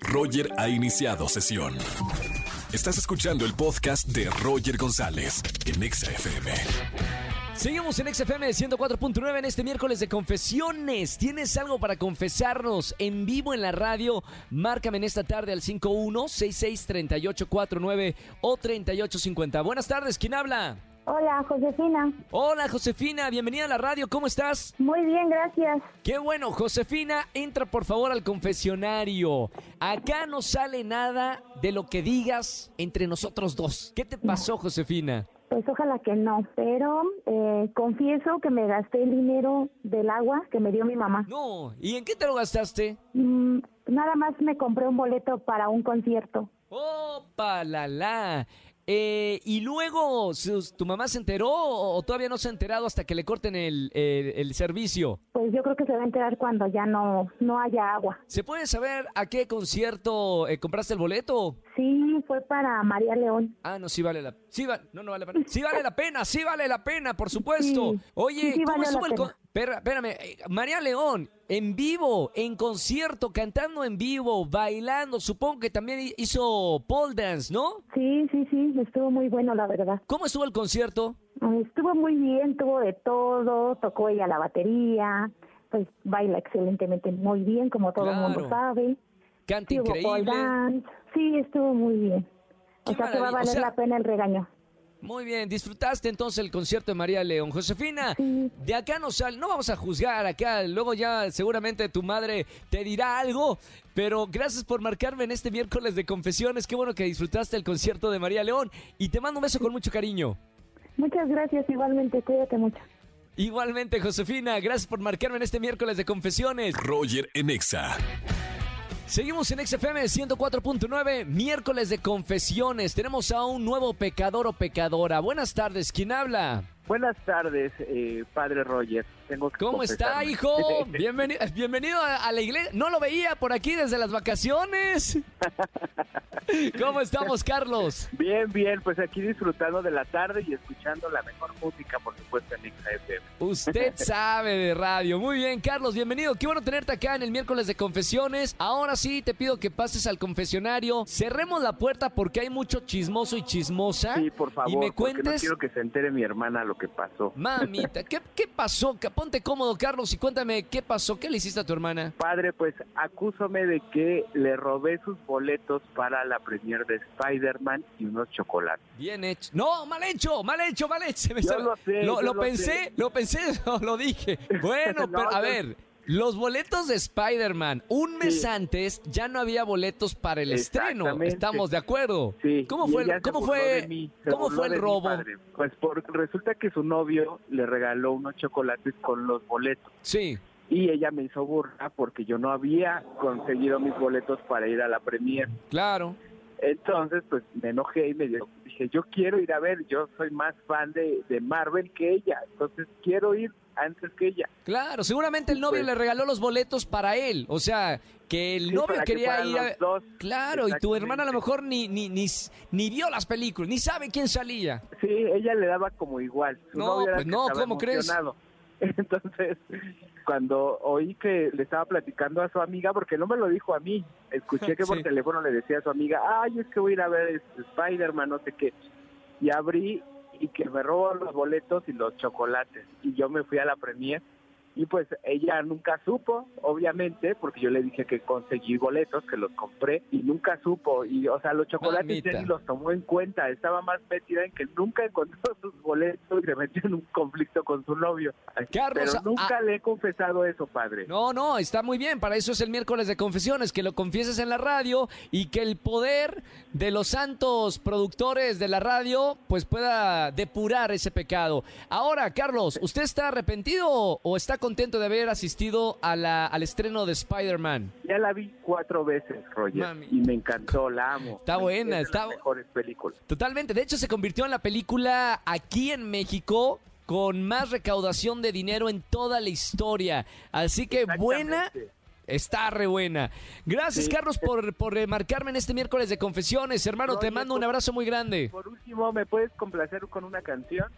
Roger ha iniciado sesión. Estás escuchando el podcast de Roger González en Exa FM. Seguimos en XFM 104.9 en este miércoles de confesiones. ¿Tienes algo para confesarnos en vivo en la radio? Márcame en esta tarde al 51663849 o 3850. Buenas tardes, ¿quién habla? Hola, Josefina. Hola, Josefina, bienvenida a la radio, ¿cómo estás? Muy bien, gracias. Qué bueno, Josefina, entra por favor al confesionario. Acá no sale nada de lo que digas entre nosotros dos. ¿Qué te pasó, Josefina? Pues ojalá que no, pero eh, confieso que me gasté el dinero del agua que me dio mi mamá. No, ¿y en qué te lo gastaste? Mm, nada más me compré un boleto para un concierto. ¡Opa, la la! Eh, y luego, ¿su- ¿tu mamá se enteró o todavía no se ha enterado hasta que le corten el, el- el servicio? Pues yo creo que se va a enterar cuando ya no, no haya agua. ¿Se puede saber a qué concierto eh, compraste el boleto? Sí, fue para María León. Ah, no, sí vale la sí va- no, no vale la pena. Sí vale la pena, sí vale la pena, por supuesto. Sí, Oye, sí, sí ¿cómo valió estuvo el con- pena. Espérame, eh, María León, en vivo, en concierto, cantando en vivo, bailando, supongo que también hi- hizo pole dance, ¿no? Sí, sí, sí, estuvo muy bueno, la verdad. ¿Cómo estuvo el concierto? Estuvo muy bien, tuvo de todo, tocó ella la batería, pues baila excelentemente muy bien, como todo el mundo sabe. Canta Sí, hubo pole increíble. dance. Sí, estuvo muy bien. Qué O sea que va a o valer sea- la pena el regaño. Muy bien, disfrutaste entonces el concierto de María León. Josefina, Sí. de acá no sal, no vamos a juzgar acá, luego ya seguramente tu madre te dirá algo, pero gracias por marcarme en este miércoles de confesiones, qué bueno que disfrutaste el concierto de María León y te mando un beso con mucho cariño. Muchas gracias, igualmente, cuídate mucho. Igualmente, Josefina, gracias por marcarme en este miércoles de confesiones. Roger en Exa. Seguimos en XFM 104.9, miércoles de confesiones. Tenemos a un nuevo pecador o pecadora. Buenas tardes, ¿quién habla? Buenas tardes, eh, padre Roger. Tengo que ¿Cómo está, hijo? Bienvenido, bienvenido a, la iglesia. No lo veía por aquí desde las vacaciones. ¿Cómo estamos, Carlos? Bien, bien, pues aquí disfrutando de la tarde y escuchando la mejor música, por supuesto, en XFM. Usted sabe de radio. Muy bien, Carlos, bienvenido. Qué bueno tenerte acá en el miércoles de confesiones. Ahora sí, te pido que pases al confesionario. Cerremos la puerta porque hay mucho chismoso y chismosa. Sí, por favor, Y me no cuentes, quiero que se entere mi hermana lo que pasó. mamita, ¿qué, ¿qué pasó? Ponte cómodo, Carlos, y cuéntame qué pasó. ¿Qué le hiciste a tu hermana? Padre, pues acúsame de que le robé sus boletos para la premier de Spider-Man y unos chocolates. Bien hecho. No, mal hecho, mal hecho, mal hecho. Yo lo sé, lo, yo lo lo pensé, sé. lo pensé, lo dije. Bueno, No, pero a ver, los boletos de Spider-Man, un mes Sí. antes ya no había boletos para el estreno. Estamos de acuerdo. Sí. ¿Cómo fue, cómo fue, mí, cómo fue el robo? Pues por, resulta que su novio le regaló unos chocolates con los boletos. Sí. y ella me hizo burla porque yo no había conseguido mis boletos para ir a la premier. Claro. Entonces, pues me enojé y me dio, dije, yo quiero ir a ver, yo soy más fan de, de Marvel que ella, entonces quiero ir antes que ella. Claro, seguramente el novio Pues- le regaló los boletos para él. O sea, que el Sí, novio que quería ir a... dos. Claro, y tu hermana a lo mejor ni, ni, ni, ni vio las películas, ni sabe quién salía. Sí, ella le daba como igual. Su No, pues no, ¿cómo crees? Entonces, cuando oí que le estaba platicando a su amiga, porque no me lo dijo a mí, escuché que por Sí. teléfono le decía a su amiga, ay, es que voy a ir a ver Spider-Man, no sé qué. Y abrí y que me robó los boletos y los chocolates. Y yo me fui a la premier y pues ella nunca supo, obviamente, porque yo le dije que conseguí boletos, que los compré y nunca supo. Y o sea, los chocolates ni los tomó en cuenta, estaba más metida en que nunca encontró sus boletos y se metió en un conflicto con su novio. Carlos, Pero nunca ah- le he confesado eso, padre. No, no, está muy bien. Para eso es el miércoles de confesiones, que lo confieses en la radio y que el poder de los santos productores de la radio pues pueda depurar ese pecado. Ahora, Carlos, ¿usted está arrepentido o está contento de haber asistido a la, al estreno de Spider-Man? Ya la vi cuatro veces, Roger, Mami. y me encantó, la amo. Está buena, Es de las está- mejores películas. Totalmente. De hecho, se convirtió en la película aquí en México con más recaudación de dinero en toda la historia. Así que buena. Está re buena. Gracias, Sí. Carlos, por, por eh, marcarme en este miércoles de confesiones. Hermano, te mando un abrazo muy grande. Por último, ¿me puedes complacer con una canción?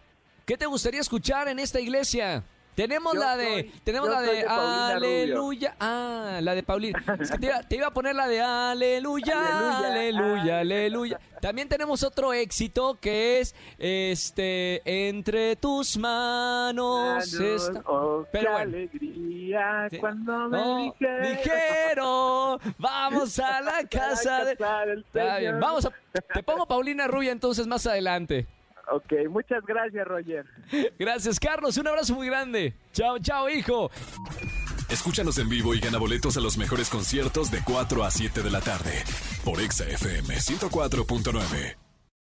¿Qué te gustaría escuchar en esta iglesia? Tenemos Yo la de, soy- tenemos la de, Rubio. aleluya. Ah, la de Paulina. Es que te, iba, te iba a poner la de aleluya, Aleluya. aleluya. También tenemos otro éxito que es este entre tus manos. está- Oh, Pero bueno. alegría Sí. cuando me No, dijeron. dijeron, vamos a la casa de... casa del Está bien, Señor. vamos a... Te pongo Paulina Rubia entonces más adelante. Ok, muchas gracias, Roger. Gracias, Carlos. Un abrazo muy grande. Chao, chao, hijo. Escúchanos en vivo y gana boletos a los mejores conciertos de 4 a 7 de la tarde por Exa FM 104.9.